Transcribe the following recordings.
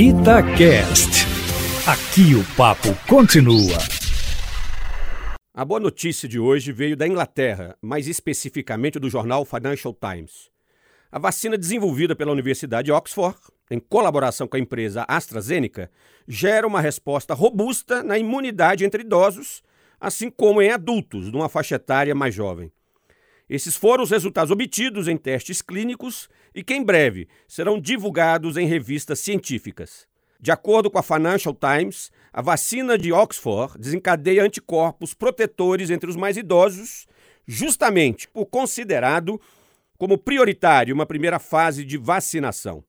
Itacast. Aqui o papo continua. A boa notícia de hoje veio da Inglaterra, mais especificamente do jornal Financial Times. A vacina desenvolvida pela Universidade de Oxford, em colaboração com a empresa AstraZeneca, gera uma resposta robusta na imunidade entre idosos, assim como em adultos de uma faixa etária mais jovem. Esses foram os resultados obtidos em testes clínicos e que em breve serão divulgados em revistas científicas. De acordo com a Financial Times, a vacina de Oxford desencadeia anticorpos protetores entre os mais idosos, justamente por considerado como prioritário uma primeira fase de vacinação.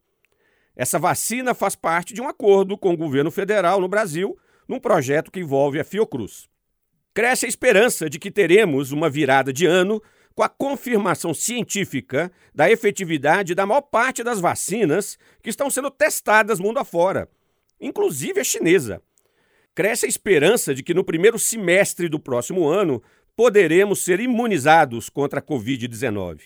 Essa vacina faz parte de um acordo com o governo federal no Brasil, num projeto que envolve a Fiocruz. Cresce a esperança de que teremos uma virada de ano com a confirmação científica da efetividade da maior parte das vacinas que estão sendo testadas mundo afora, inclusive a chinesa. Cresce a esperança de que no primeiro semestre do próximo ano poderemos ser imunizados contra a Covid-19.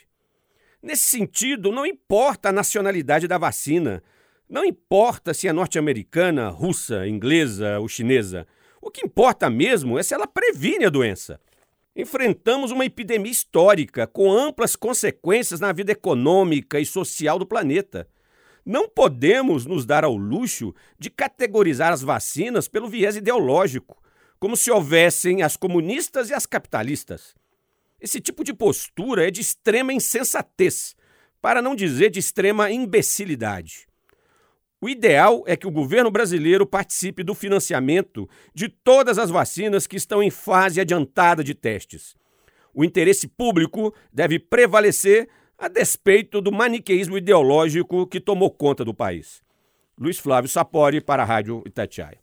Nesse sentido, não importa a nacionalidade da vacina, não importa se é norte-americana, russa, inglesa ou chinesa. O que importa mesmo é se ela previne a doença. Enfrentamos uma epidemia histórica com amplas consequências na vida econômica e social do planeta. Não podemos nos dar ao luxo de categorizar as vacinas pelo viés ideológico, como se houvessem as comunistas e as capitalistas. Esse tipo de postura é de extrema insensatez, para não dizer de extrema imbecilidade. O ideal é que o governo brasileiro participe do financiamento de todas as vacinas que estão em fase adiantada de testes. O interesse público deve prevalecer a despeito do maniqueísmo ideológico que tomou conta do país. Luiz Flávio Sapori para a Rádio Itatiaia.